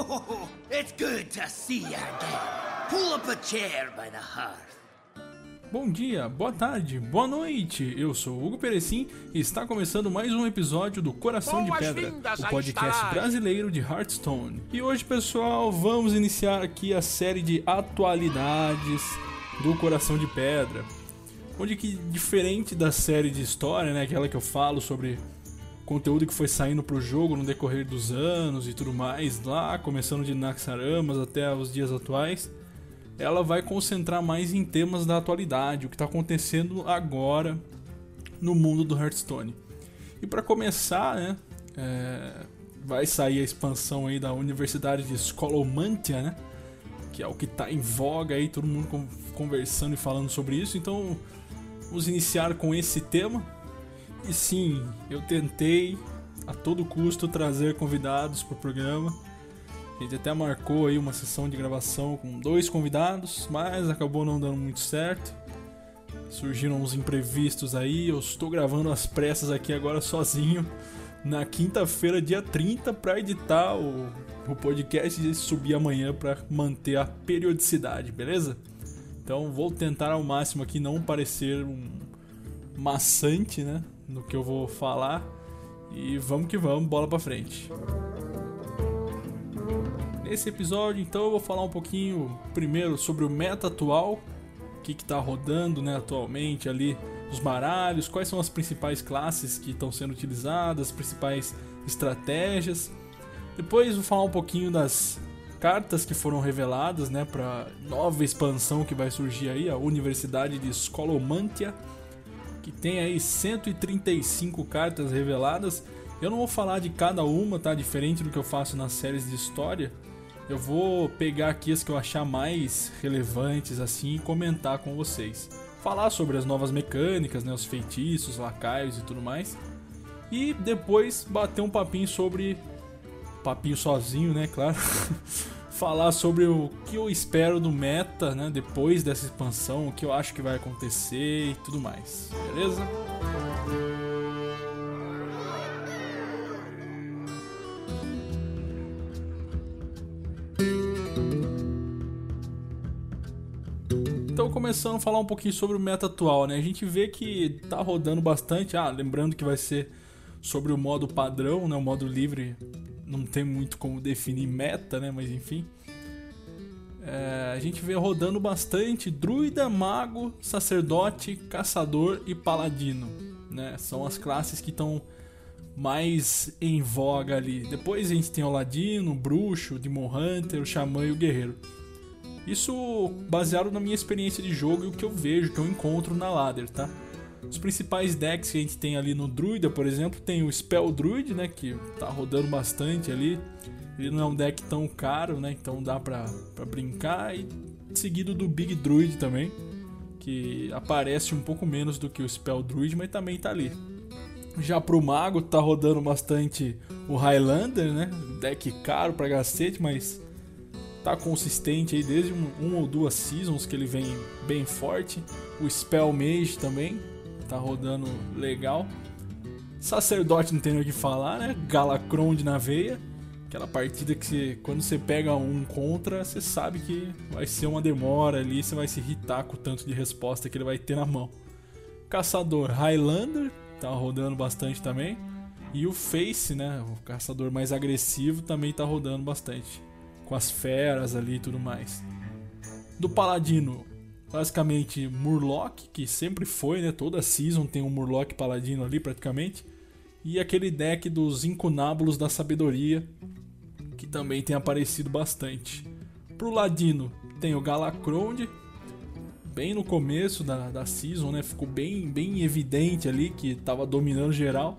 Oh, it's good to see you again. Pull up a chair by the hearth. Bom dia, boa tarde, boa noite. Eu sou Hugo Perecim e está começando mais um episódio do Coração de Pedra, o podcast brasileiro de Hearthstone. E hoje, pessoal, vamos iniciar aqui a série de atualidades do Coração de Pedra. Onde que diferente da série de história, né, aquela que eu falo sobre conteúdo que foi saindo pro jogo no decorrer dos anos e tudo mais, lá começando de Naxaramas até os dias atuais ela vai concentrar mais em temas da atualidade, o que está acontecendo agora no mundo do Hearthstone. E para começar, né, é, vai sair a expansão aí da Universidade de Scolomantia, né, que é o que está em voga aí, todo mundo conversando e falando sobre isso. Então, vamos iniciar com esse tema. E sim, eu tentei a todo custo trazer convidados para o programa a gente até marcou aí uma sessão de gravação com dois convidados, mas acabou não dando muito certo. Surgiram uns imprevistos aí, eu estou gravando as pressas aqui agora sozinho na quinta-feira, dia 30, para editar o, o podcast e subir amanhã para manter a periodicidade, beleza? Então vou tentar ao máximo aqui não parecer um maçante, né, no que eu vou falar. E vamos que vamos, bola para frente. Nesse episódio, então, eu vou falar um pouquinho primeiro sobre o meta atual, o que está rodando né, atualmente ali, os baralhos, quais são as principais classes que estão sendo utilizadas, as principais estratégias. Depois vou falar um pouquinho das cartas que foram reveladas né, para nova expansão que vai surgir aí, a Universidade de Scolomantia, que tem aí 135 cartas reveladas. Eu não vou falar de cada uma, tá? Diferente do que eu faço nas séries de história. Eu vou pegar aqui as que eu achar mais relevantes assim e comentar com vocês. Falar sobre as novas mecânicas, né, os feitiços, lacaios e tudo mais. E depois bater um papinho sobre papinho sozinho, né, claro. Falar sobre o que eu espero do meta, né, depois dessa expansão, o que eu acho que vai acontecer e tudo mais. Beleza? começando a falar um pouquinho sobre o meta atual, né? A gente vê que tá rodando bastante. Ah, lembrando que vai ser sobre o modo padrão, né? O modo livre não tem muito como definir meta, né? Mas enfim. É, a gente vê rodando bastante druida, mago, sacerdote, caçador e paladino, né? São as classes que estão mais em voga ali. Depois a gente tem o ladino, o bruxo, o demon hunter, o xamã e o guerreiro. Isso baseado na minha experiência de jogo e o que eu vejo, que eu encontro na ladder, tá? Os principais decks que a gente tem ali no Druida, por exemplo, tem o Spell Druid, né, que tá rodando bastante ali. Ele não é um deck tão caro, né, então dá pra, pra brincar. E seguido do Big Druid também, que aparece um pouco menos do que o Spell Druid, mas também tá ali. Já pro Mago tá rodando bastante o Highlander, né, deck caro pra cacete, mas tá consistente aí desde um, um, ou duas seasons que ele vem bem forte. O Spell Mage também tá rodando legal. Sacerdote não tem o que falar, né? Galacronde na veia. Aquela partida que você, quando você pega um contra, você sabe que vai ser uma demora ali, você vai se irritar com o tanto de resposta que ele vai ter na mão. Caçador Highlander tá rodando bastante também. E o Face, né, o caçador mais agressivo, também tá rodando bastante com as feras ali e tudo mais. Do Paladino, basicamente Murloc, que sempre foi, né? Toda season tem um Murloc Paladino ali praticamente. E aquele deck dos Incunábulos da Sabedoria, que também tem aparecido bastante. Pro Ladino tem o Galacronde, bem no começo da, da season, né? Ficou bem, bem evidente ali que estava dominando geral.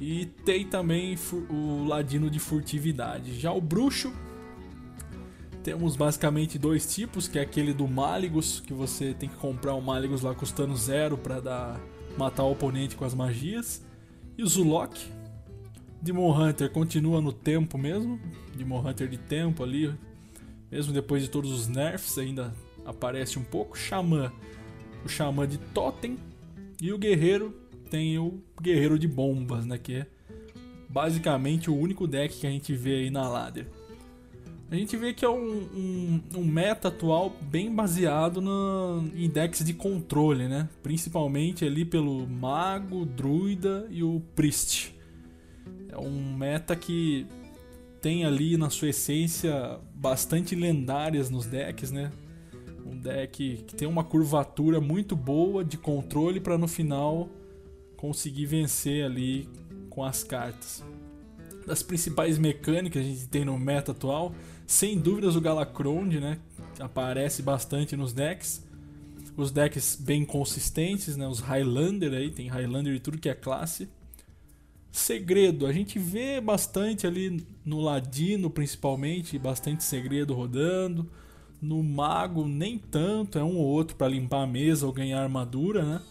E tem também o Ladino de Furtividade. Já o Bruxo temos basicamente dois tipos, que é aquele do Maligus, que você tem que comprar um Maligus lá custando zero para dar matar o oponente com as magias. E o Zulok. Demon Hunter continua no tempo mesmo, Demon Hunter de tempo ali, mesmo depois de todos os nerfs ainda aparece um pouco. Xamã, o Xamã de Totem. E o Guerreiro tem o Guerreiro de Bombas, né, que é basicamente o único deck que a gente vê aí na ladder. A gente vê que é um, um, um meta atual bem baseado no, em decks de controle, né? Principalmente ali pelo Mago, Druida e o Priest. É um meta que tem ali na sua essência bastante lendárias nos decks, né? Um deck que tem uma curvatura muito boa de controle para no final conseguir vencer ali com as cartas. Das principais mecânicas que a gente tem no meta atual, sem dúvidas o Galacronde, né? Aparece bastante nos decks. Os decks bem consistentes, né? Os Highlander aí, tem Highlander e tudo que é classe. Segredo, a gente vê bastante ali no Ladino principalmente, bastante segredo rodando. No Mago nem tanto, é um ou outro para limpar a mesa ou ganhar armadura, né?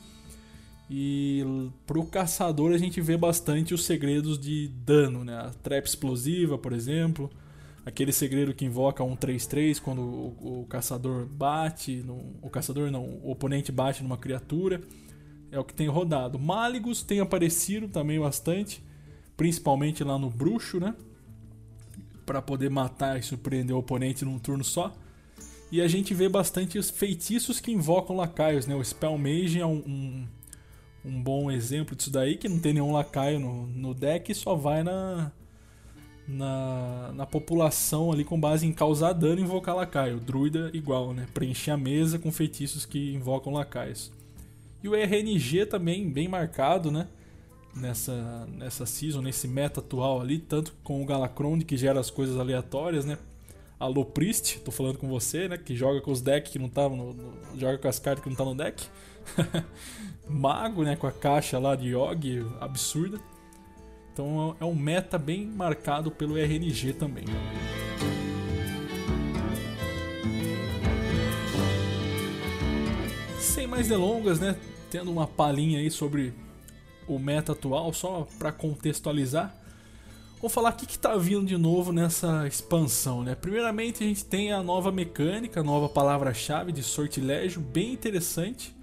E pro caçador a gente vê bastante os segredos de dano, né? A trap explosiva, por exemplo, aquele segredo que invoca um 3-3 quando o, o, caçador bate, no, o caçador não, o oponente bate numa criatura. É o que tem rodado. Máligos tem aparecido também bastante, principalmente lá no bruxo, né? Para poder matar e surpreender o oponente num turno só. E a gente vê bastante os feitiços que invocam lacaios, né? O Spell Mage é um, um, um bom exemplo disso daí, que não tem nenhum lacaio no, no deck e só vai na, na, na população ali com base em causar dano e invocar lacaio. Druida igual, né? Preencher a mesa com feitiços que invocam lacaios. E o RNG também bem marcado, né? Nessa, nessa season, nesse meta atual ali, tanto com o Galacronde que gera as coisas aleatórias, né? Alô Priest, tô falando com você, né? Que joga com os decks que não estavam no, no, joga com as cartas que não tá no deck. Mago, né? Com a caixa lá de Yogg, absurda. Então é um meta bem marcado pelo RNG também. Sem mais delongas, né? Tendo uma palhinha aí sobre o meta atual, só para contextualizar. Vou falar o que está vindo de novo nessa expansão, né? Primeiramente a gente tem a nova mecânica, a nova palavra-chave de sortilégio, bem interessante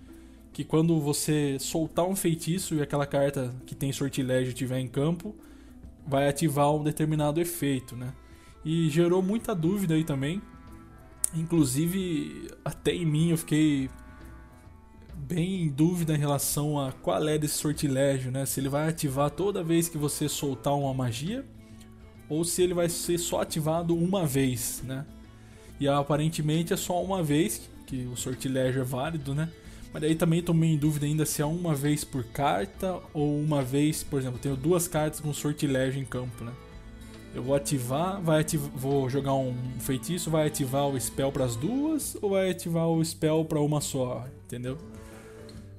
que quando você soltar um feitiço e aquela carta que tem sortilégio estiver em campo, vai ativar um determinado efeito, né? E gerou muita dúvida aí também. Inclusive, até em mim eu fiquei bem em dúvida em relação a qual é desse sortilégio, né? Se ele vai ativar toda vez que você soltar uma magia ou se ele vai ser só ativado uma vez, né? E aparentemente é só uma vez que o sortilégio é válido, né? Mas daí também tô meio em dúvida ainda se é uma vez por carta ou uma vez, por exemplo, tenho duas cartas com sortilégio em campo, né? Eu vou ativar, vai ativar, vou jogar um feitiço, vai ativar o spell para as duas ou vai ativar o spell para uma só, entendeu?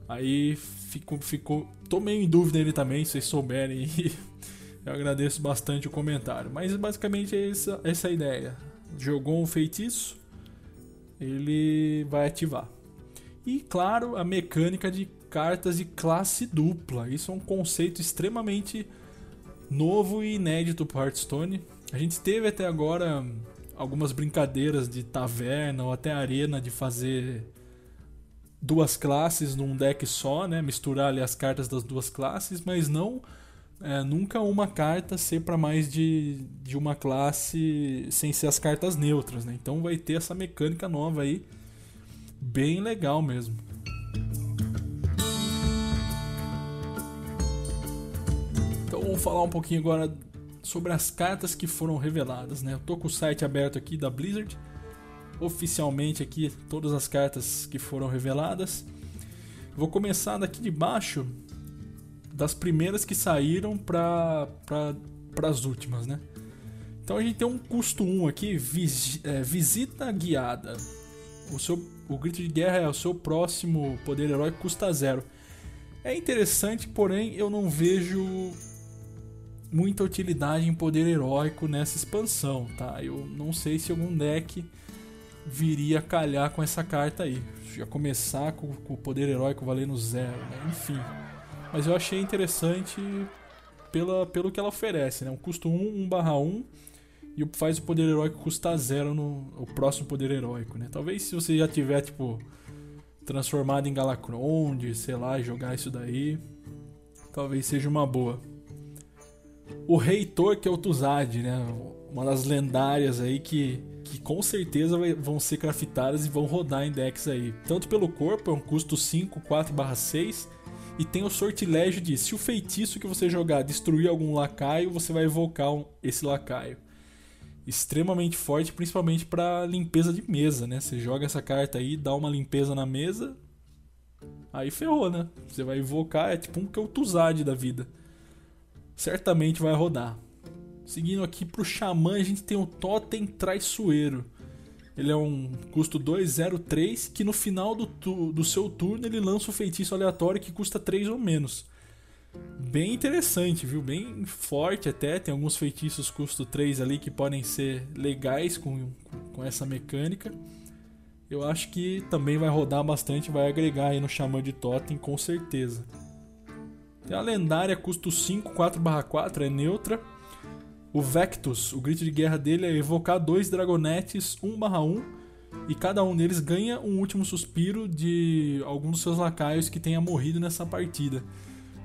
Aí fico, fico, tô meio em dúvida ele também, se vocês souberem. eu agradeço bastante o comentário. Mas basicamente é essa, essa a ideia. Jogou um feitiço, ele vai ativar. E claro, a mecânica de cartas de classe dupla. Isso é um conceito extremamente novo e inédito para Hearthstone. A gente teve até agora algumas brincadeiras de taverna ou até arena de fazer duas classes num deck só, né? Misturar ali as cartas das duas classes, mas não é, nunca uma carta ser para mais de, de uma classe sem ser as cartas neutras, né? Então vai ter essa mecânica nova aí bem legal mesmo. Então vamos falar um pouquinho agora sobre as cartas que foram reveladas, né? Eu tô com o site aberto aqui da Blizzard, oficialmente aqui todas as cartas que foram reveladas. Vou começar daqui de baixo das primeiras que saíram para para as últimas, né? Então a gente tem um custo 1 aqui, é, visita guiada. O seu o grito de guerra é o seu próximo poder heróico custa zero. É interessante, porém eu não vejo muita utilidade em poder heróico nessa expansão, tá? Eu não sei se algum deck viria calhar com essa carta aí. Já começar com, com o poder heróico valendo zero, né? Enfim. Mas eu achei interessante pela, pelo que ela oferece, né? Um custo 1, 1 barra 1 e faz o poder heróico custar zero no o próximo poder heróico, né? Talvez se você já tiver, tipo, transformado em Galacronde, sei lá, jogar isso daí, talvez seja uma boa. O Reitor, que é o Tuzad, né? uma das lendárias aí que, que com certeza vai, vão ser craftadas e vão rodar em decks aí. Tanto pelo corpo, é um custo 5, 4/6 e tem o sortilégio de se o feitiço que você jogar destruir algum lacaio, você vai evocar um, esse lacaio. Extremamente forte, principalmente para limpeza de mesa, né? Você joga essa carta aí, dá uma limpeza na mesa, aí ferrou, né? Você vai invocar, é tipo um Kel'Thuzad da vida. Certamente vai rodar. Seguindo aqui pro Xamã, a gente tem o Totem Traiçoeiro. Ele é um custo 203 que no final do, tu, do seu turno ele lança um feitiço aleatório que custa 3 ou menos. Bem interessante, viu? Bem forte até. Tem alguns feitiços custo 3 ali que podem ser legais com, com essa mecânica. Eu acho que também vai rodar bastante, vai agregar aí no Xamã de Totem com certeza. Tem a lendária custo 5, 4/4, é neutra o Vectus, o grito de guerra dele é evocar dois Dragonetes 1/1 e cada um deles ganha um último suspiro de algum dos seus lacaios que tenha morrido nessa partida.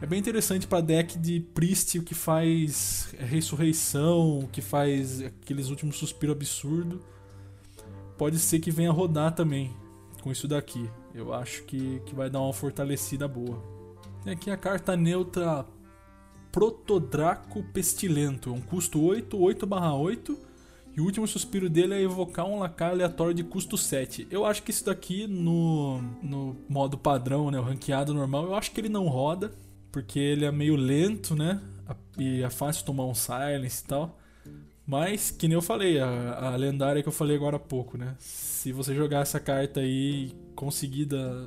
É bem interessante para deck de Priest que faz ressurreição, que faz aqueles últimos suspiros absurdo. Pode ser que venha rodar também com isso daqui. Eu acho que, que vai dar uma fortalecida boa. Tem aqui a carta neutra Protodraco Pestilento. É um custo 8, 8/8. E o último suspiro dele é evocar um lacaio aleatório de custo 7. Eu acho que isso daqui no, no modo padrão, né, o ranqueado normal, eu acho que ele não roda, porque ele é meio lento, né? E é fácil tomar um silence e tal. Mas, que nem eu falei, a, a lendária que eu falei agora há pouco, né? Se você jogar essa carta aí e conseguir da,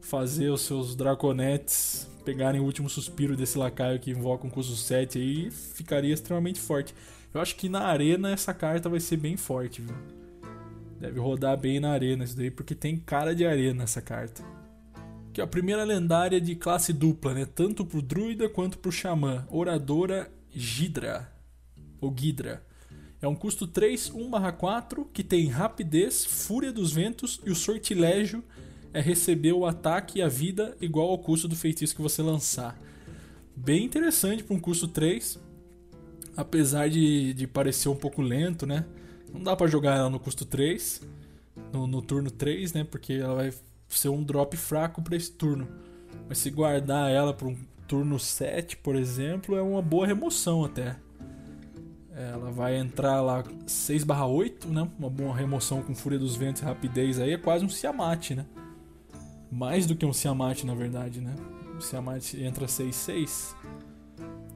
fazer os seus draconetes pegarem o último suspiro desse lacaio que invoca um custo 7 aí, ficaria extremamente forte. Eu acho que na arena essa carta vai ser bem forte, viu? Deve rodar bem na arena isso daí, porque tem cara de arena essa carta. Que é a primeira lendária de classe dupla, né? Tanto pro druida quanto pro xamã. Oradora Gidra. Ou Gidra. É um custo 3, 1/4, que tem rapidez, fúria dos ventos e o sortilégio é receber o ataque e a vida igual ao custo do feitiço que você lançar. Bem interessante para um custo 3, apesar de, de parecer um pouco lento, né? Não dá para jogar ela no custo 3, no, no turno 3, né? Porque ela vai ser um drop fraco para esse turno. Mas se guardar ela para um turno 7, por exemplo, é uma boa remoção até. Ela vai entrar lá 6/8, né? Uma boa remoção com Fúria dos Ventos e Rapidez aí, é quase um Siamate, né? mais do que um Siamat, na verdade, né? O entra 6-6.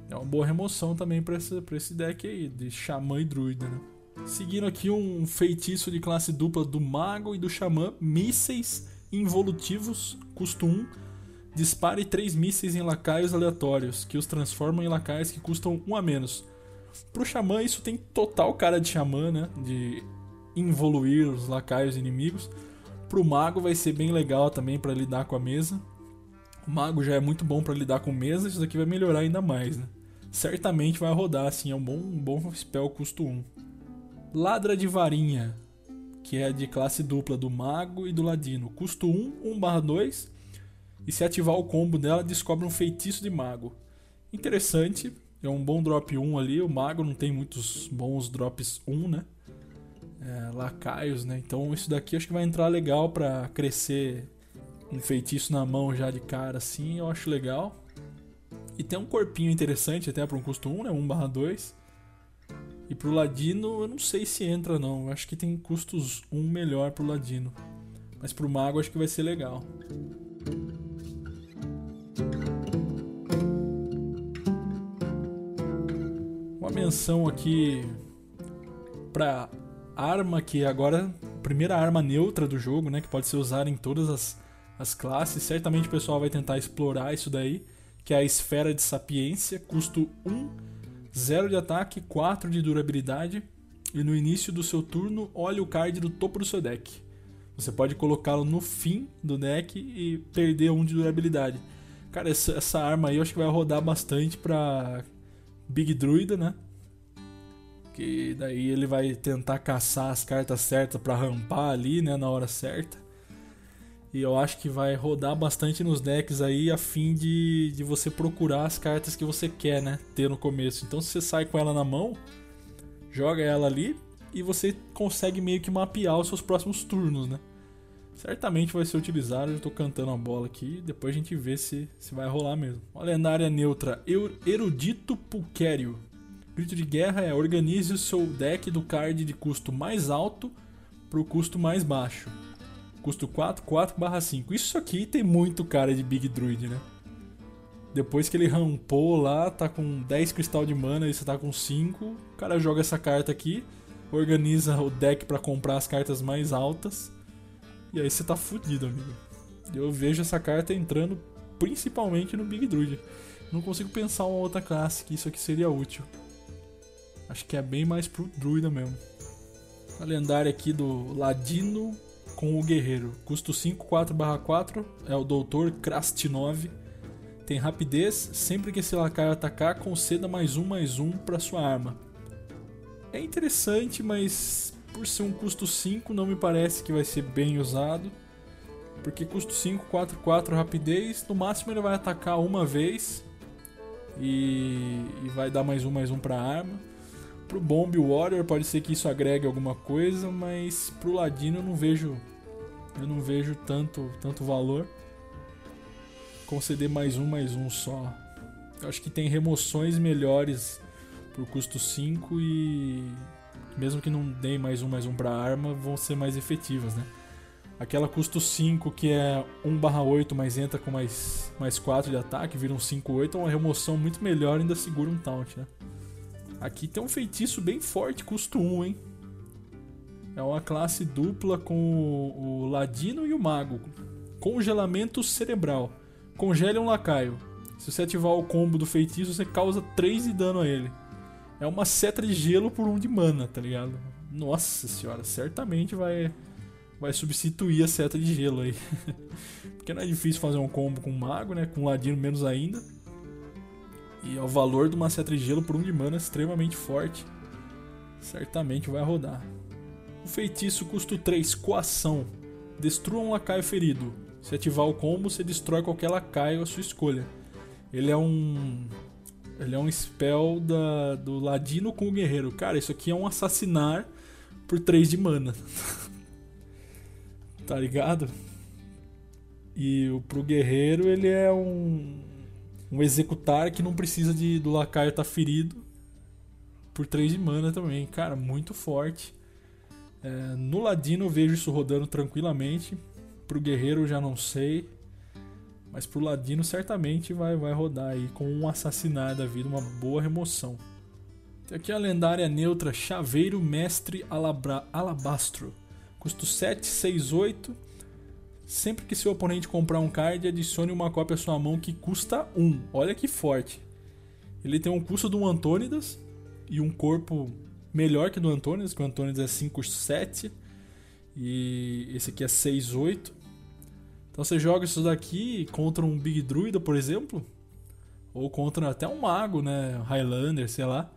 É uma boa remoção também para esse, pra esse deck aí, de Xamã e Druida, né? Seguindo aqui um feitiço de classe dupla do Mago e do Xamã, mísseis involutivos, custo 1. Dispare 3 mísseis em lacaios aleatórios, que os transformam em lacaios que custam 1 a menos. Pro Xamã, isso tem total cara de Xamã, né? De involuir os lacaios inimigos. Pro mago vai ser bem legal também para lidar com a mesa. O mago já é muito bom para lidar com mesa, isso daqui vai melhorar ainda mais, né? Certamente vai rodar assim, é um bom, um bom spell custo 1. Ladra de varinha, que é de classe dupla do mago e do ladino. Custo 1, 1/2. E se ativar o combo dela, descobre um feitiço de mago. Interessante, é um bom drop 1 ali. O mago não tem muitos bons drops 1, né? é, lacaios, né? Então isso daqui acho que vai entrar legal para crescer um feitiço na mão já de cara assim, eu acho legal. E tem um corpinho interessante até para um custo 1, né? 1/2. E pro Ladino, eu não sei se entra não. Eu acho que tem custos 1 melhor pro Ladino. Mas pro Mago acho que vai ser legal. Uma menção aqui para arma que agora primeira arma neutra do jogo, né, que pode ser usada em todas as, as classes. Certamente o pessoal vai tentar explorar isso daí, que é a esfera de sapiência, custo 1, 0 de ataque, 4 de durabilidade. E no início do seu turno, olhe o card do topo do seu deck. Você pode colocá-lo no fim do deck e perder um de durabilidade. Cara, essa, essa arma aí eu acho que vai rodar bastante pra Big Druida, né? que daí ele vai tentar caçar as cartas certas para rampar ali, né, na hora certa. E eu acho que vai rodar bastante nos decks aí a fim de, de você procurar as cartas que você quer, né, ter no começo. Então se você sai com ela na mão, joga ela ali e você consegue meio que mapear os seus próximos turnos, né? Certamente vai ser utilizado, eu tô cantando a bola aqui, depois a gente vê se, se vai rolar mesmo. Uma lendária neutra, Erudito Pulquério. Grito de guerra é organize o seu deck do card de custo mais alto para o custo mais baixo. Custo 4, 4 barra 5. Isso aqui tem muito cara de Big Druid, né? Depois que ele rampou lá, tá com 10 cristal de mana e você tá com 5, o cara joga essa carta aqui, organiza o deck para comprar as cartas mais altas, e aí você tá fudido, amigo. Eu vejo essa carta entrando principalmente no Big Druid. Não consigo pensar uma outra classe que isso aqui seria útil. Acho que é bem mais pro druida mesmo. A lendária aqui do Ladino com o Guerreiro. Custo 5, 4/4. É o Doutor Krastinov. Tem rapidez. Sempre que esse lacaio atacar, conceda mais um, mais um para sua arma. É interessante, mas por ser um custo 5, não me parece que vai ser bem usado. Porque custo 5, 4, 4 rapidez. No máximo ele vai atacar uma vez. E, e vai dar mais um, mais um pra arma. Pro Bomb Warrior pode ser que isso agregue alguma coisa, mas pro Ladino eu não vejo eu não vejo tanto tanto valor. Conceder mais um mais um só. Eu acho que tem remoções melhores pro custo 5 e mesmo que não dê mais um mais um para arma, vão ser mais efetivas, né? Aquela custo 5 que é 1/8, mas entra com mais mais 4 de ataque, vira um 5/8, é uma remoção muito melhor e ainda segura um taunt, né? Aqui tem um feitiço bem forte, custo 1, hein? É uma classe dupla com o Ladino e o Mago. Congelamento cerebral. Congele um lacaio. Se você ativar o combo do feitiço, você causa 3 de dano a ele. É uma seta de gelo por 1 de mana, tá ligado? Nossa senhora, certamente vai vai substituir a seta de gelo aí. Porque não é difícil fazer um combo com um mago, né? Com um ladino menos ainda. E o valor de uma Cetra de Gelo por um de mana é extremamente forte. Certamente vai rodar. O feitiço custo 3, Coação. Destrua um lacaio ferido. Se ativar o combo, você destrói qualquer lacaio à sua escolha. Ele é um. Ele é um spell da, do Ladino com o Guerreiro. Cara, isso aqui é um assassinar por 3 de mana. tá ligado? E o pro Guerreiro ele é um um executar que não precisa de do lacaio estar tá ferido por 3 de mana também. Cara, muito forte. É, no Ladino eu vejo isso rodando tranquilamente. Pro Guerreiro já não sei. Mas pro Ladino certamente vai, vai rodar aí com um assassinar da vida, uma boa remoção. Tem aqui a lendária neutra Chaveiro Mestre Alabra, Alabastro. Custo 7, 6, 8 Sempre que seu oponente comprar um card, adicione uma cópia à sua mão que custa 1. Olha que forte. Ele tem um custo do Antônidas e um corpo melhor que do Antônidas, que o Antônidas é 5-7 e esse aqui é 6-8. Então você joga isso daqui contra um Big Druida, por exemplo, ou contra até um mago, né, Highlander, sei lá.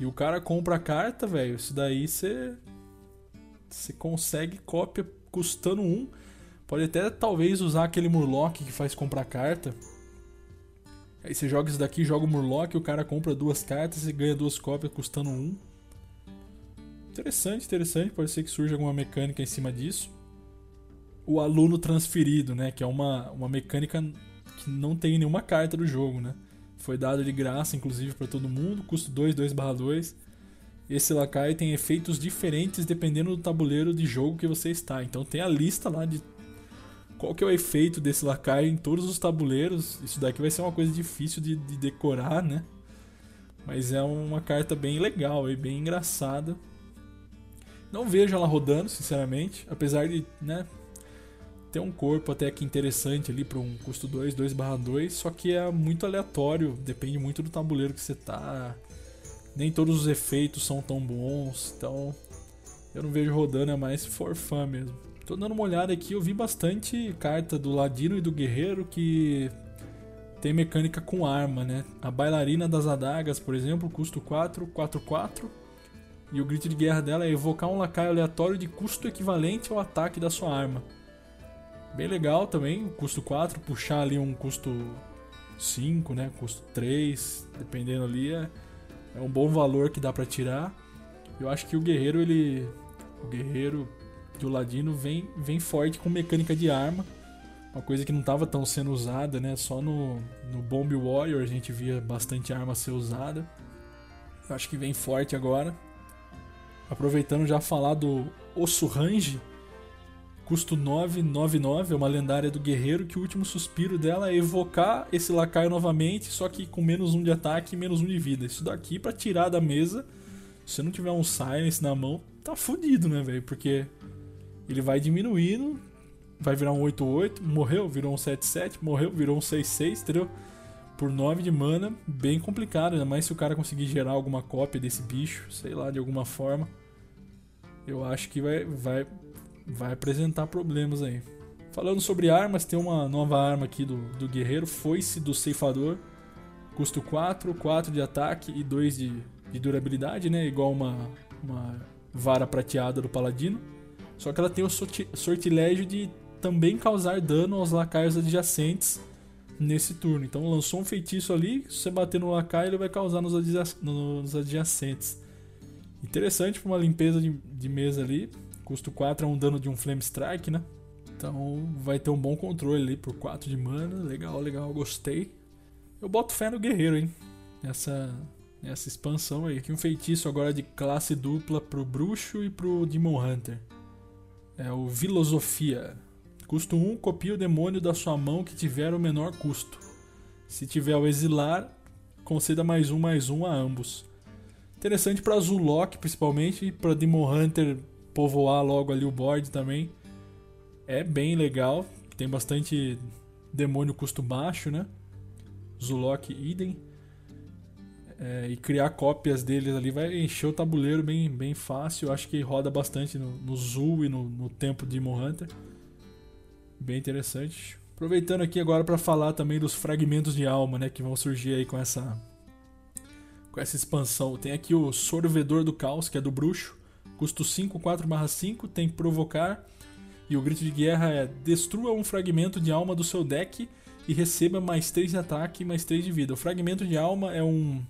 E o cara compra a carta, velho. Isso daí você você consegue cópia custando 1. Pode até talvez usar aquele Murloc que faz comprar carta. Aí você joga isso daqui, joga o Murloc, o cara compra duas cartas e ganha duas cópias custando um. Interessante, interessante. Pode ser que surja alguma mecânica em cima disso. O aluno transferido, né? Que é uma, uma mecânica que não tem nenhuma carta do jogo, né? Foi dado de graça, inclusive, para todo mundo. Custo 2, 2/2. Esse lacaio tem efeitos diferentes dependendo do tabuleiro de jogo que você está. Então tem a lista lá de qual que é o efeito desse lacaio em todos os tabuleiros. Isso daqui vai ser uma coisa difícil de, de decorar, né? Mas é uma carta bem legal e bem engraçada. Não vejo ela rodando, sinceramente, apesar de, né, ter um corpo até que interessante ali para um custo 2, 2/2, só que é muito aleatório, depende muito do tabuleiro que você tá. Nem todos os efeitos são tão bons, então eu não vejo rodando, é mais for fun mesmo. Tô dando uma olhada aqui, eu vi bastante carta do Ladino e do Guerreiro que tem mecânica com arma, né? A Bailarina das Adagas, por exemplo, custo 4, 4, 4. E o grito de guerra dela é evocar um lacaio aleatório de custo equivalente ao ataque da sua arma. Bem legal também, custo 4, puxar ali um custo 5, né? Custo 3, dependendo ali, é, é um bom valor que dá para tirar. Eu acho que o guerreiro, ele. O guerreiro de Ladino vem, vem forte com mecânica de arma. Uma coisa que não estava tão sendo usada, né? Só no, no Bomb Warrior a gente via bastante arma ser usada. Eu acho que vem forte agora. Aproveitando já falar do Osso Range, custo 999, é uma lendária do guerreiro que o último suspiro dela é evocar esse lacaio novamente, só que com menos um de ataque e menos um de vida. Isso daqui para tirar da mesa, se você não tiver um silence na mão, tá fudido, né, velho? Porque ele vai diminuindo, vai virar um 8-8, morreu, virou um 7-7, morreu, virou um 6-6, entendeu? Por 9 de mana, bem complicado, ainda mais se o cara conseguir gerar alguma cópia desse bicho, sei lá, de alguma forma. Eu acho que vai, vai, vai apresentar problemas aí. Falando sobre armas, tem uma nova arma aqui do, do guerreiro, Foice do Ceifador. Custo 4, 4 de ataque e 2 de, de durabilidade, né? Igual uma, uma vara prateada do paladino. Só que ela tem o sortilégio de também causar dano aos lacaios adjacentes nesse turno. Então lançou um feitiço ali, se você bater no lacaio, ele vai causar nos, nos adjacentes. Interessante para uma limpeza de, de, mesa ali. Custo 4 é um dano de um Flame Strike, né? Então vai ter um bom controle ali por 4 de mana. Legal, legal, gostei. Eu boto fé no guerreiro, hein? Nessa, nessa expansão aí. Aqui um feitiço agora de classe dupla pro bruxo e pro Demon Hunter. É o Filosofia. Custo 1, copia o demônio da sua mão que tiver o menor custo. Se tiver o exilar, conceda mais um, mais um a ambos. Interessante para Zulok, principalmente, para Demon Hunter povoar logo ali o board também. É bem legal, tem bastante demônio custo baixo, né? Zulok idem. É, e criar cópias deles ali vai encher o tabuleiro bem, bem fácil. Acho que roda bastante no, no Zul e no, no tempo de Demon Hunter. Bem interessante. Aproveitando aqui agora para falar também dos fragmentos de alma, né, que vão surgir aí com essa com essa expansão. Tem aqui o Sorvedor do Caos, que é do bruxo, custo 5 4/5, tem provocar e o grito de guerra é destrua um fragmento de alma do seu deck e receba mais 3 de ataque e mais 3 de vida. O fragmento de alma é um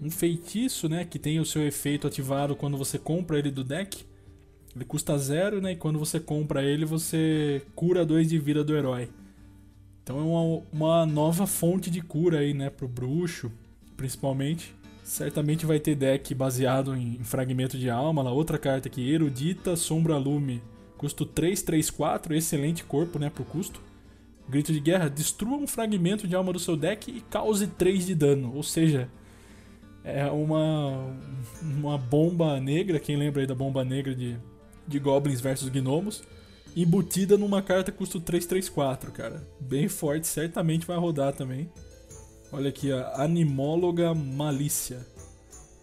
um feitiço, né, que tem o seu efeito ativado quando você compra ele do deck. Ele custa zero, né? E quando você compra ele, você cura 2 de vida do herói. Então é uma, uma nova fonte de cura aí, né? Pro bruxo, principalmente. Certamente vai ter deck baseado em fragmento de alma. Lá, outra carta aqui, Erudita Sombra Lume. Custo 3, 3, 4. Excelente corpo, né? Pro custo. Grito de guerra, destrua um fragmento de alma do seu deck e cause 3 de dano. Ou seja, é uma, uma bomba negra. Quem lembra aí da bomba negra de de Goblins versus Gnomos, embutida numa carta custo 334, cara. Bem forte, certamente vai rodar também. Olha aqui, a Animóloga Malícia.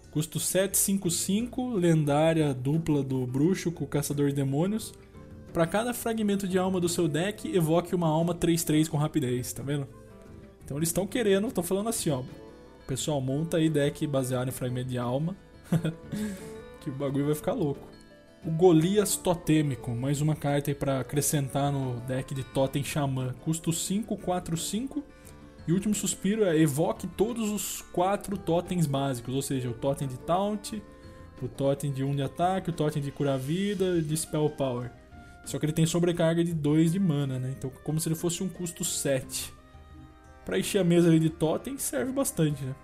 Custo 755, lendária dupla do bruxo com o caçador de demônios. Para cada fragmento de alma do seu deck, evoque uma alma 3-3 com rapidez, tá vendo? Então eles estão querendo, estão falando assim, ó. Pessoal, monta aí deck baseado em fragmento de alma. que o bagulho vai ficar louco. O Golias Totêmico, mais uma carta aí para acrescentar no deck de Totem Xamã. Custo 5, 4, 5. E o último suspiro é evoque todos os quatro totens básicos, ou seja, o totem de Taunt, o totem de 1 um de ataque, o totem de curar vida de Spell Power. Só que ele tem sobrecarga de 2 de mana, né? Então, como se ele fosse um custo 7. Para encher a mesa ali de totem, serve bastante, né?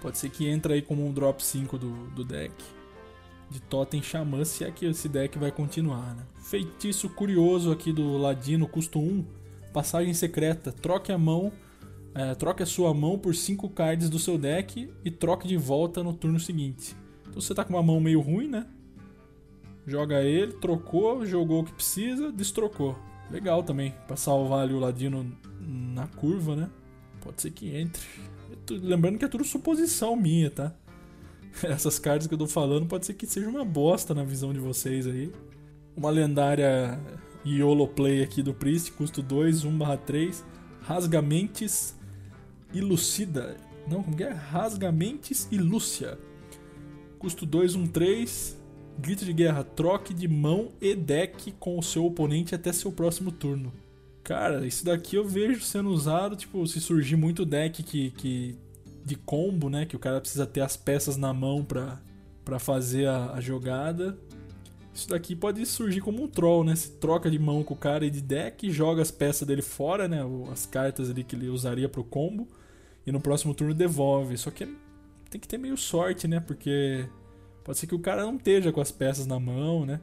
Pode ser que entre aí como um drop 5 do, do deck de Totem Xamã, se é que esse deck vai continuar. Né? Feitiço curioso aqui do Ladino, custo 1, passagem secreta, troque a mão, é, troque a sua mão por 5 cards do seu deck e troque de volta no turno seguinte. Então você tá com uma mão meio ruim, né? Joga ele, trocou, jogou o que precisa, destrocou. Legal também, pra salvar ali o Ladino na curva, né? Pode ser que entre. Lembrando que é tudo suposição minha, tá? essas cartas que eu tô falando pode ser que seja uma bosta na visão de vocês aí. Uma lendária YOLO Play aqui do Priest, custo 2, 1/3, Rasgamentes e Lucida. Não, como que é? Rasgamentes e Lúcia. Custo 2, 1, 3. Grito de guerra, troque de mão e deck com o seu oponente até seu próximo turno. Cara, isso daqui eu vejo sendo usado, tipo, se surgir muito deck que, que de combo, né? Que o cara precisa ter as peças na mão pra, para fazer a, a, jogada. Isso daqui pode surgir como um troll, né? Se troca de mão com o cara e de deck, joga as peças dele fora, né? As cartas ali que ele usaria pro combo. E no próximo turno devolve. Só que tem que ter meio sorte, né? Porque pode ser que o cara não esteja com as peças na mão, né?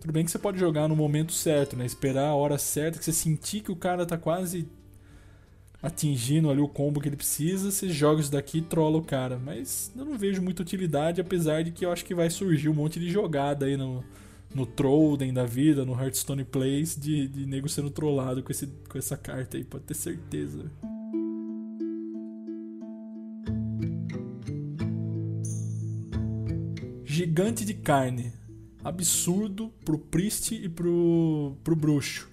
Tudo bem que você pode jogar no momento certo, né? Esperar a hora certa, que você sentir que o cara tá quase atingindo ali o combo que ele precisa, você joga isso daqui e trola o cara. Mas eu não vejo muita utilidade, apesar de que eu acho que vai surgir um monte de jogada aí no, no Trollden da vida, no Hearthstone Place, de, de nego sendo trollado com, esse, com essa carta aí, pode ter certeza. Gigante de carne. Absurdo pro Priest e pro, pro bruxo.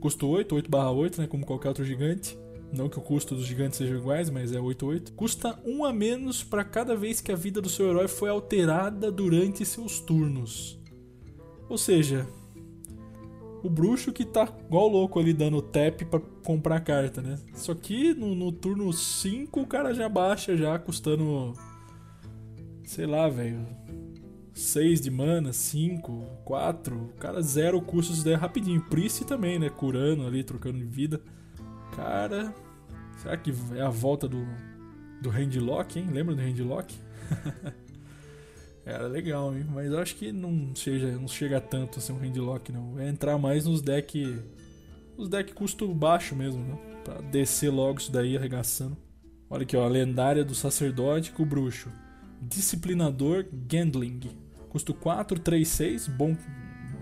Custo 8, 8 barra 8, né? Como qualquer outro gigante. Não que o custo dos gigantes sejam iguais, mas é 8-8. Custa 1 a menos para cada vez que a vida do seu herói foi alterada durante seus turnos. Ou seja, o bruxo que tá igual louco ali dando tap para comprar carta, né? Só que no, no turno 5 o cara já baixa, já custando. Sei lá, velho. 6 de mana, 5, 4. O cara zero o custo isso daí rapidinho. Priest também, né? Curando ali, trocando de vida. Cara, será que é a volta do, do Handlock, hein? Lembra do Handlock? Era legal, hein? Mas eu acho que não, seja, não chega tanto assim um Handlock, não. Vai entrar mais nos deck. Os deck custo baixo mesmo, né? Pra descer logo isso daí arregaçando. Olha aqui, ó. A lendária do sacerdote com o bruxo. Disciplinador Gandling. Custo 4, 3, 6. Bom,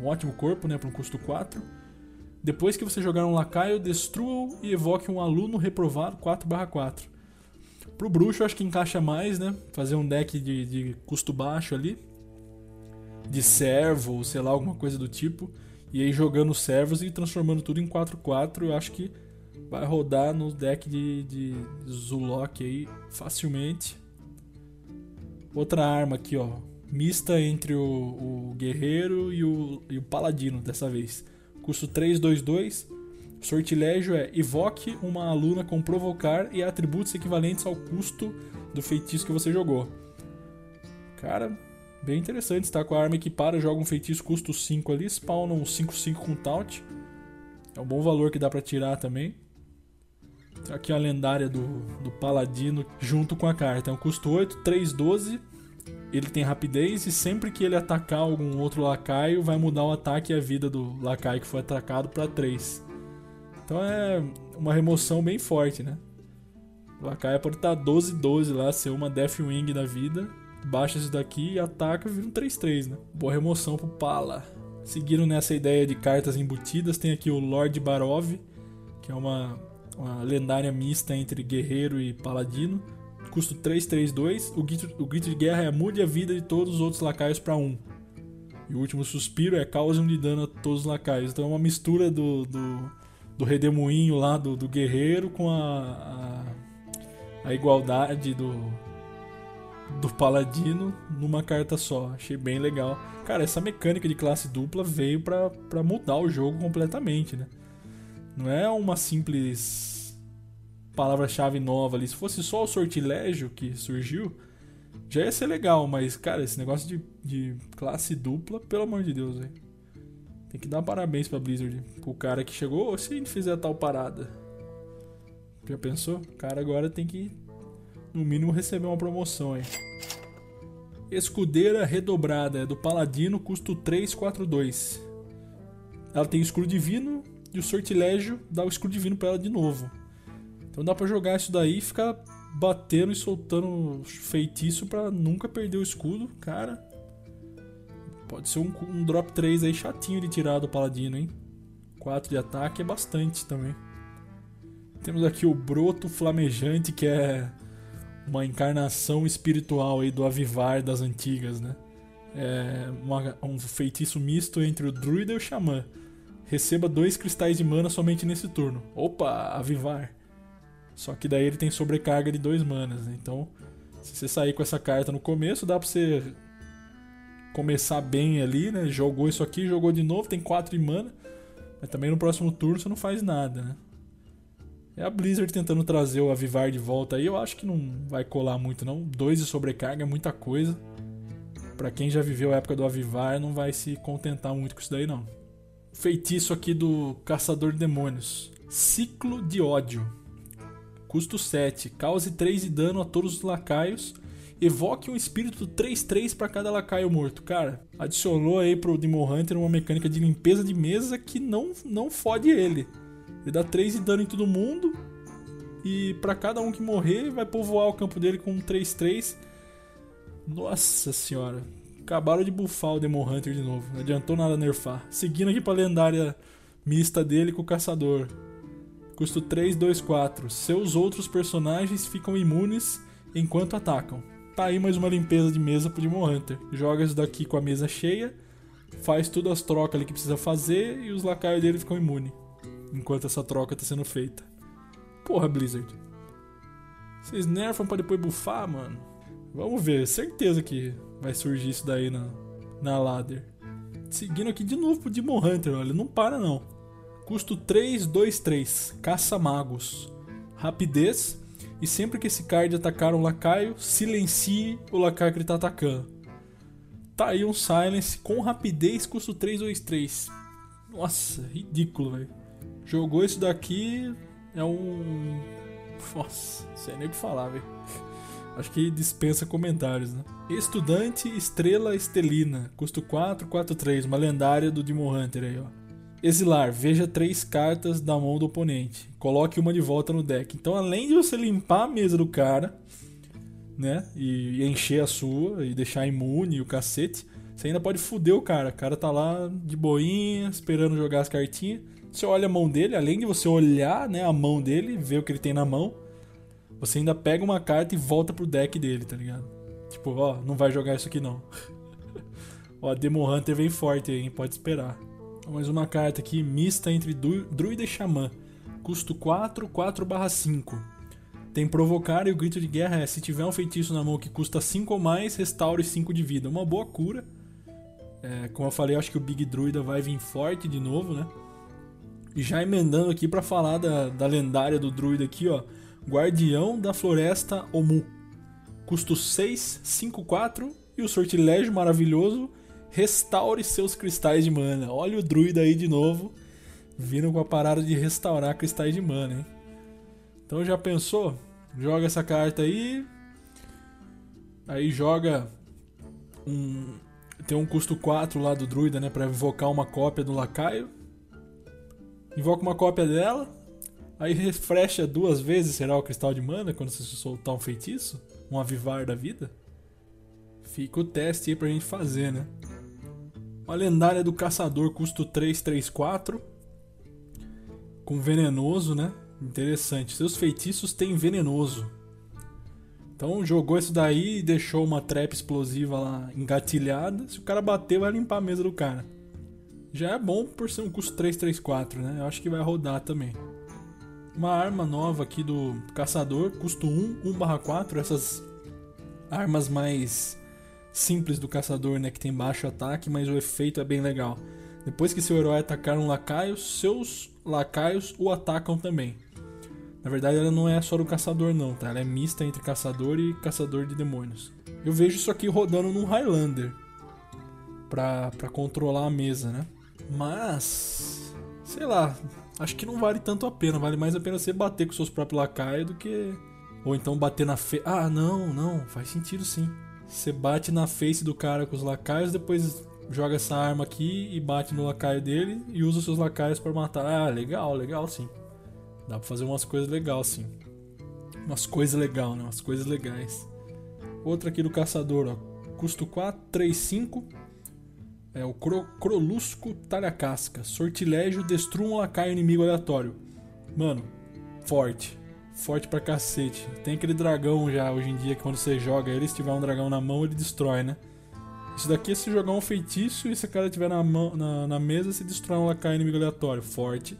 um ótimo corpo, né? Para um custo 4. Depois que você jogar um lacaio, destrua-o e evoque um aluno reprovado 4/4. Pro bruxo, acho que encaixa mais, né? Fazer um deck de, de custo baixo ali. De servo, sei lá, alguma coisa do tipo. E aí jogando servos e transformando tudo em 4-4, eu acho que vai rodar no deck de, de Zulok aí facilmente. Outra arma aqui, ó. Mista entre o, o guerreiro e o, e o paladino dessa vez. Custo 322. Sortilégio é evoque uma aluna com provocar e atributos equivalentes ao custo do feitiço que você jogou. Cara, bem interessante. Está com a arma equipada, joga um feitiço custo 5 ali, spawna um 5-5 com taunt. É um bom valor que dá para tirar também. Aqui a lendária do, do Paladino junto com a carta. É um custo 8, 3, 12 ele tem rapidez e sempre que ele atacar algum outro lacaio, vai mudar o ataque e a vida do lacaio que foi atacado para 3. Então é uma remoção bem forte, né? O lacaio pode estar 12-12 lá, ser uma Deathwing da vida. Baixa isso daqui e ataca vira um 3-3, né? Boa remoção pro Pala. Seguindo nessa ideia de cartas embutidas, tem aqui o Lord Barov, que é uma, uma lendária mista entre guerreiro e paladino custo 332. O grito, o grito de guerra é mude a vida de todos os outros lacaios para 1. E o último suspiro é cause um de dano a todos os lacaios. Então é uma mistura do, do, do redemoinho lá do, do guerreiro com a, a, a igualdade do, do paladino numa carta só. Achei bem legal. Cara, essa mecânica de classe dupla veio para mudar o jogo completamente, né? Não é uma simples palavra-chave nova ali. Se fosse só o sortilégio que surgiu, já ia ser legal, mas, cara, esse negócio de, de classe dupla, pelo amor de Deus. Tem que dar parabéns pra Blizzard. Pro cara que chegou, se a gente fizer tal parada. Já pensou? O cara agora tem que, no mínimo, receber uma promoção aí. Escudeira redobrada, é do Paladino, custo 342. Ela tem escudo divino e o sortilégio dá o escudo divino pra ela de novo. Então dá pra jogar isso daí e ficar batendo e soltando feitiço para nunca perder o escudo, cara. Pode ser um, um, drop 3 aí chatinho de tirar do paladino, hein? 4 de ataque é bastante também. Temos aqui o broto flamejante, que é uma encarnação espiritual aí do avivar das antigas, né? É uma, um feitiço misto entre o druida e o xamã. Receba dois cristais de mana somente nesse turno. Opa, avivar. Só que daí ele tem sobrecarga de dois manas. Né? Então, se você sair com essa carta no começo, dá pra você começar bem ali, né? Jogou isso aqui, jogou de novo, tem 4 de mana. Mas também no próximo turno você não faz nada, né? É a Blizzard tentando trazer o Avivar de volta aí. Eu acho que não vai colar muito, não. 2 de sobrecarga é muita coisa. Pra quem já viveu a época do Avivar, não vai se contentar muito com isso daí, não. Feitiço aqui do Caçador de Demônios. Ciclo de ódio. Custo 7. Cause 3 de dano a todos os lacaios. Evoque um espírito 3-3 para cada lacaio morto. Cara, adicionou aí pro Demon Hunter uma mecânica de limpeza de mesa que não, não fode ele. Ele dá 3 de dano em todo mundo. E para cada um que morrer, vai povoar o campo dele com um 3-3. Nossa senhora. Acabaram de bufar o Demon Hunter de novo. Não adiantou nada nerfar. Seguindo aqui pra lendária mista dele com o caçador. Custo 3, 2, 4. Seus outros personagens ficam imunes enquanto atacam. Tá aí mais uma limpeza de mesa pro Demon Hunter. Joga isso daqui com a mesa cheia, faz todas as trocas ali que precisa fazer e os lacaios dele ficam imunes. Enquanto essa troca tá sendo feita. Porra, Blizzard. Vocês nerfam pra depois bufar, mano? Vamos ver, certeza que vai surgir isso daí na, na ladder. Seguindo aqui de novo pro Demon Hunter, olha, não para não. Custo 3, 2, 3. Caça magos. Rapidez. E sempre que esse card atacar um lacaio, silencie o lacaio que ele tá atacando. Tá aí um silence com rapidez, custo 3, 2, 3. Nossa, ridículo, velho. Jogou isso daqui, é um. Nossa, sei nem o que falar, velho. Acho que dispensa comentários, né? Estudante Estrela Estelina, custo 4, 4, 3, uma lendária do Demon Hunter aí, ó. Exilar, veja três cartas da mão do oponente. Coloque uma de volta no deck. Então, além de você limpar a mesa do cara, né? E encher a sua e deixar imune o cacete, você ainda pode fuder o cara. O cara tá lá de boinha, esperando jogar as cartinhas. Você olha a mão dele, além de você olhar né, a mão dele, ver o que ele tem na mão, você ainda pega uma carta e volta pro deck dele, tá ligado? Tipo, ó, não vai jogar isso aqui não. ó, Demon Hunter vem forte aí, hein? Pode esperar. Mais uma carta aqui, mista entre Druida e Xamã. Custo 4, 4 5. Tem provocar e o grito de guerra é se tiver um feitiço na mão que custa 5 ou mais, restaure 5 de vida. Uma boa cura. É, como eu falei, acho que o Big Druida vai vir forte de novo, né? E já emendando aqui para falar da, da lendária do druida aqui, ó. Guardião da Floresta Omu. Custo 6, 5, 4. E o sortilégio maravilhoso. Restaure seus cristais de mana. Olha o druida aí de novo. Vindo com a parada de restaurar cristais de mana, hein? Então já pensou? Joga essa carta aí. Aí joga um. Tem um custo 4 lá do druida, né? Pra invocar uma cópia do lacaio invoca uma cópia dela, aí refresha duas vezes, será o cristal de mana quando você soltar um feitiço? Um avivar da vida? Fica o teste aí pra gente fazer, né? Uma lendária do caçador, custo 334. Com venenoso, né? Interessante. Seus feitiços têm venenoso. Então jogou isso daí e deixou uma trap explosiva lá engatilhada. Se o cara bater, vai limpar a mesa do cara. Já é bom por ser um custo 334, né? Eu acho que vai rodar também. Uma arma nova aqui do caçador, custo 1, 1/4, essas armas mais simples do caçador, né, que tem baixo ataque, mas o efeito é bem legal. Depois que seu herói atacar um lacaio, seus lacaios o atacam também. Na verdade, ela não é só do caçador não, tá? Ela é mista entre caçador e caçador de demônios. Eu vejo isso aqui rodando num Highlander pra controlar a mesa, né? Mas, sei lá, acho que não vale tanto a pena. Vale mais a pena você bater com seus próprios lacaios do que. Ou então bater na face. Ah, não, não, faz sentido sim. Você bate na face do cara com os lacaios, depois joga essa arma aqui e bate no lacaio dele e usa os seus lacaios para matar. Ah, legal, legal sim. Dá pra fazer umas coisas legais sim. Umas coisas legais, né? Umas coisas legais. Outra aqui do caçador, ó. Custo 4, 3, 5. É o Cro Crolusco Talha Casca. Sortilégio, destrua um lacaio inimigo aleatório. Mano, forte. Forte pra cacete. Tem aquele dragão já hoje em dia que quando você joga ele, se tiver um dragão na mão, ele destrói, né? Isso daqui é se jogar um feitiço e se o cara tiver na, mão, na, na mesa, se destrói um lacaio inimigo aleatório. Forte.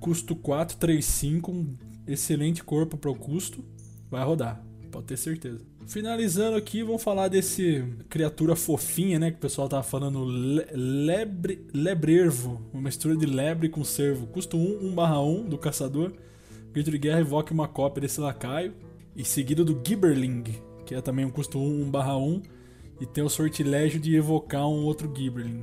Custo 4, 3, 5. Um excelente corpo pro custo. Vai rodar, pode ter certeza. Finalizando aqui, vamos falar desse criatura fofinha, né? Que o pessoal tava falando, lebre, lebrervo. Uma mistura de lebre com cervo. Custo 1, 1 barra 1 do caçador. Grito de guerra evoque uma cópia desse lacaio. E seguido do Gibberling, que é também um custo 1, 1 barra 1. e tem o sortilégio de evocar um outro Gibralin.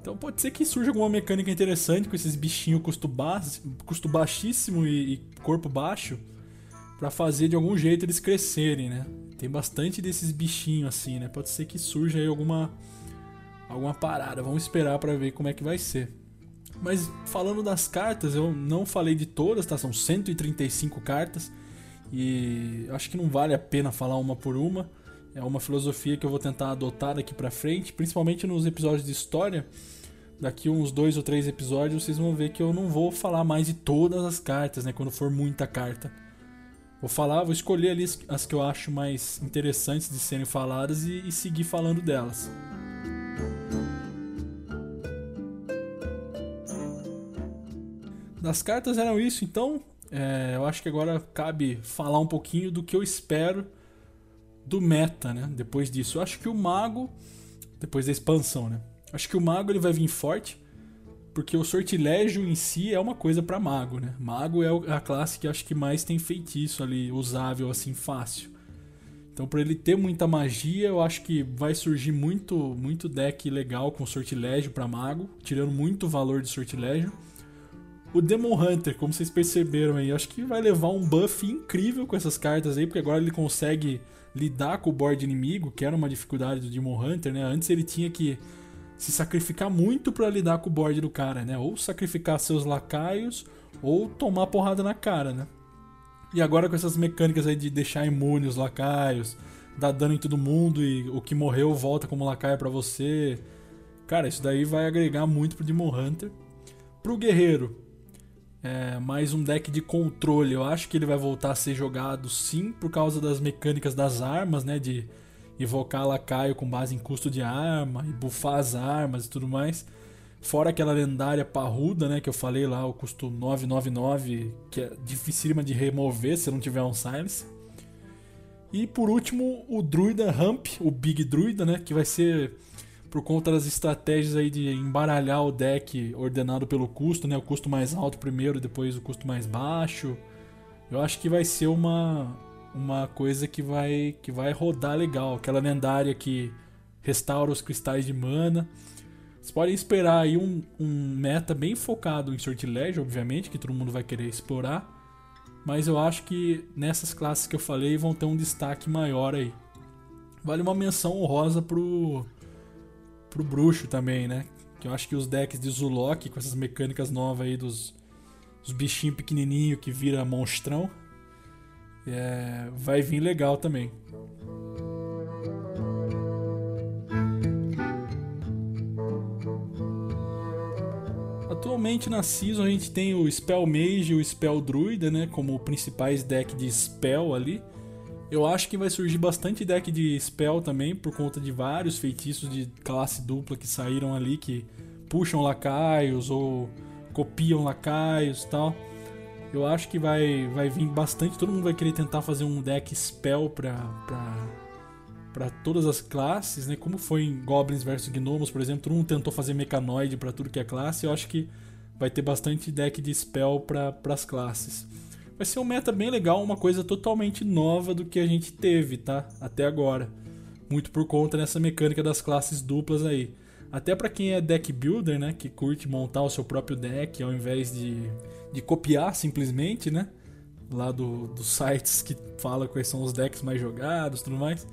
Então pode ser que surja alguma mecânica interessante com esses bichinhos custo, ba custo baixíssimo e, e corpo baixo para fazer de algum jeito eles crescerem, né? Tem bastante desses bichinhos assim, né? Pode ser que surja aí alguma alguma parada. Vamos esperar para ver como é que vai ser. Mas falando das cartas, eu não falei de todas, tá? São 135 cartas e acho que não vale a pena falar uma por uma. É uma filosofia que eu vou tentar adotar daqui para frente, principalmente nos episódios de história daqui uns dois ou três episódios vocês vão ver que eu não vou falar mais de todas as cartas, né? Quando for muita carta. Vou falar, vou escolher ali as que eu acho mais interessantes de serem faladas e, e seguir falando delas. Das cartas eram isso, então é, eu acho que agora cabe falar um pouquinho do que eu espero do meta, né? Depois disso, eu acho que o mago, depois da expansão, né? Acho que o mago ele vai vir forte, porque o sortilégio em si é uma coisa para mago, né? Mago é a classe que acho que mais tem feitiço ali usável assim fácil. Então, para ele ter muita magia, eu acho que vai surgir muito, muito deck legal com sortilégio para mago, tirando muito valor de sortilégio. O Demon Hunter, como vocês perceberam aí, acho que vai levar um buff incrível com essas cartas aí, porque agora ele consegue lidar com o board inimigo, que era uma dificuldade do Demon Hunter, né? Antes ele tinha que se sacrificar muito para lidar com o board do cara, né? Ou sacrificar seus lacaios ou tomar porrada na cara, né? E agora com essas mecânicas aí de deixar imune os lacaios, dar dano em todo mundo e o que morreu volta como lacaio para você. Cara, isso daí vai agregar muito pro Demon Hunter. Pro guerreiro, é, mais um deck de controle. Eu acho que ele vai voltar a ser jogado sim por causa das mecânicas das armas, né? De invocar lacaio com base em custo de arma e bufar as armas e tudo mais. Fora aquela lendária parruda, né, que eu falei lá, o custo 999, que é dificílima de remover se não tiver um silence. E por último, o druida Ramp, o Big Druida, né, que vai ser por conta das estratégias aí de embaralhar o deck ordenado pelo custo, né, o custo mais alto primeiro, depois o custo mais baixo. Eu acho que vai ser uma uma coisa que vai que vai rodar legal, aquela lendária que restaura os cristais de mana. Vocês podem esperar aí um, um meta bem focado em sortilégio, obviamente, que todo mundo vai querer explorar. Mas eu acho que nessas classes que eu falei vão ter um destaque maior aí. Vale uma menção honrosa pro, pro bruxo também, né? Que eu acho que os decks de Zulok, com essas mecânicas novas aí dos, dos bichinhos pequenininhos que vira monstrão, é, vai vir legal também. Atualmente na Season a gente tem o Spell Mage e o Spell Druida, né, como principais deck de Spell ali. Eu acho que vai surgir bastante deck de Spell também, por conta de vários feitiços de classe dupla que saíram ali, que puxam lacaios ou copiam lacaios e tal. Eu acho que vai, vai vir bastante. Todo mundo vai querer tentar fazer um deck spell pra, pra, pra todas as classes, né? Como foi em Goblins vs Gnomos, por exemplo. Todo mundo tentou fazer mecanoide para tudo que é classe. Eu acho que vai ter bastante deck de spell para as classes. Vai ser um meta bem legal, uma coisa totalmente nova do que a gente teve, tá? Até agora. Muito por conta dessa mecânica das classes duplas aí. Até para quem é deck builder, né, que curte montar o seu próprio deck ao invés de, de copiar simplesmente, né, lá do, dos sites que fala quais são os decks mais jogados, tudo mais.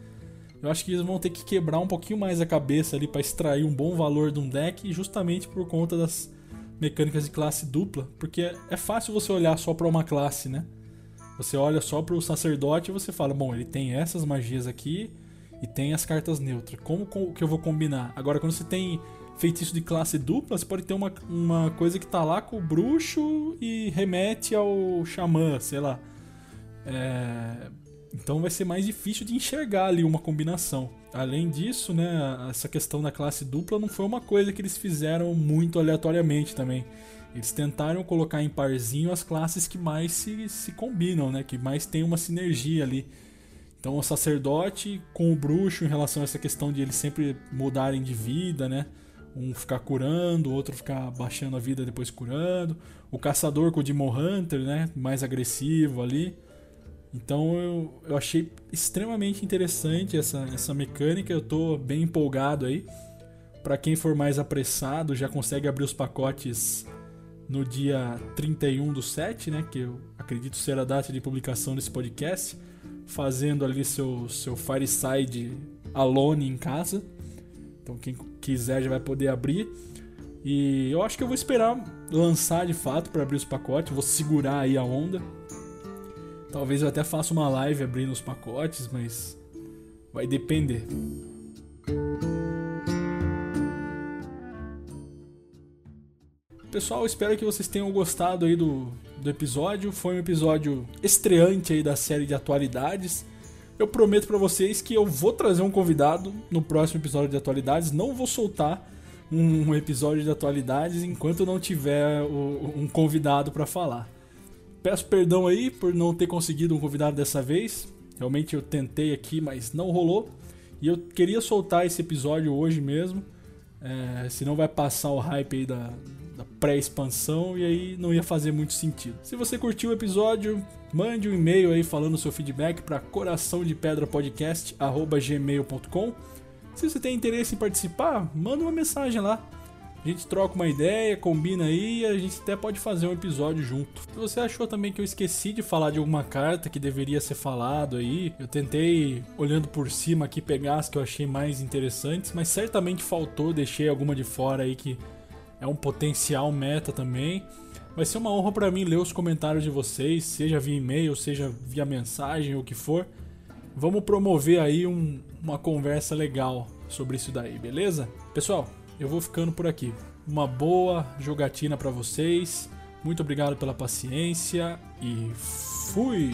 Eu acho que eles vão ter que quebrar um pouquinho mais a cabeça ali para extrair um bom valor de um deck, justamente por conta das mecânicas de classe dupla, porque é fácil você olhar só para uma classe, né? Você olha só para o sacerdote e você fala, bom, ele tem essas magias aqui, e tem as cartas neutras. Como que eu vou combinar? Agora, quando você tem feitiço de classe dupla, você pode ter uma, uma coisa que tá lá com o bruxo e remete ao xamã, sei lá. É... Então vai ser mais difícil de enxergar ali uma combinação. Além disso, né, essa questão da classe dupla não foi uma coisa que eles fizeram muito aleatoriamente também. Eles tentaram colocar em parzinho as classes que mais se, se combinam, né, que mais tem uma sinergia ali. Então, o sacerdote com o bruxo em relação a essa questão de eles sempre mudarem de vida, né? Um ficar curando, o outro ficar baixando a vida depois curando. O caçador com o Demon Hunter, né? Mais agressivo ali. Então eu, eu achei extremamente interessante essa, essa mecânica, eu tô bem empolgado aí. Para quem for mais apressado, já consegue abrir os pacotes no dia 31 do 7, né, que eu acredito ser a data de publicação desse podcast, fazendo ali seu, seu Fireside Alone em casa. Então quem quiser já vai poder abrir. E eu acho que eu vou esperar lançar de fato para abrir os pacotes, vou segurar aí a onda. Talvez eu até faça uma live abrindo os pacotes, mas vai depender. Pessoal, espero que vocês tenham gostado aí do, do episódio. Foi um episódio estreante aí da série de atualidades. Eu prometo para vocês que eu vou trazer um convidado no próximo episódio de atualidades. Não vou soltar um episódio de atualidades enquanto não tiver um convidado para falar. Peço perdão aí por não ter conseguido um convidado dessa vez. Realmente eu tentei aqui, mas não rolou. E eu queria soltar esse episódio hoje mesmo. É, senão vai passar o hype aí da pré-expansão e aí não ia fazer muito sentido. Se você curtiu o episódio, mande um e-mail aí falando seu feedback para coração de pedra podcast@gmail.com. Se você tem interesse em participar, manda uma mensagem lá. A gente troca uma ideia, combina aí e a gente até pode fazer um episódio junto. Se você achou também que eu esqueci de falar de alguma carta que deveria ser falado aí, eu tentei, olhando por cima aqui, pegar as que eu achei mais interessantes, mas certamente faltou, deixei alguma de fora aí que é um potencial meta também. Vai ser uma honra para mim ler os comentários de vocês, seja via e-mail, seja via mensagem, ou o que for. Vamos promover aí um, uma conversa legal sobre isso daí, beleza? Pessoal, eu vou ficando por aqui. Uma boa jogatina para vocês. Muito obrigado pela paciência e fui!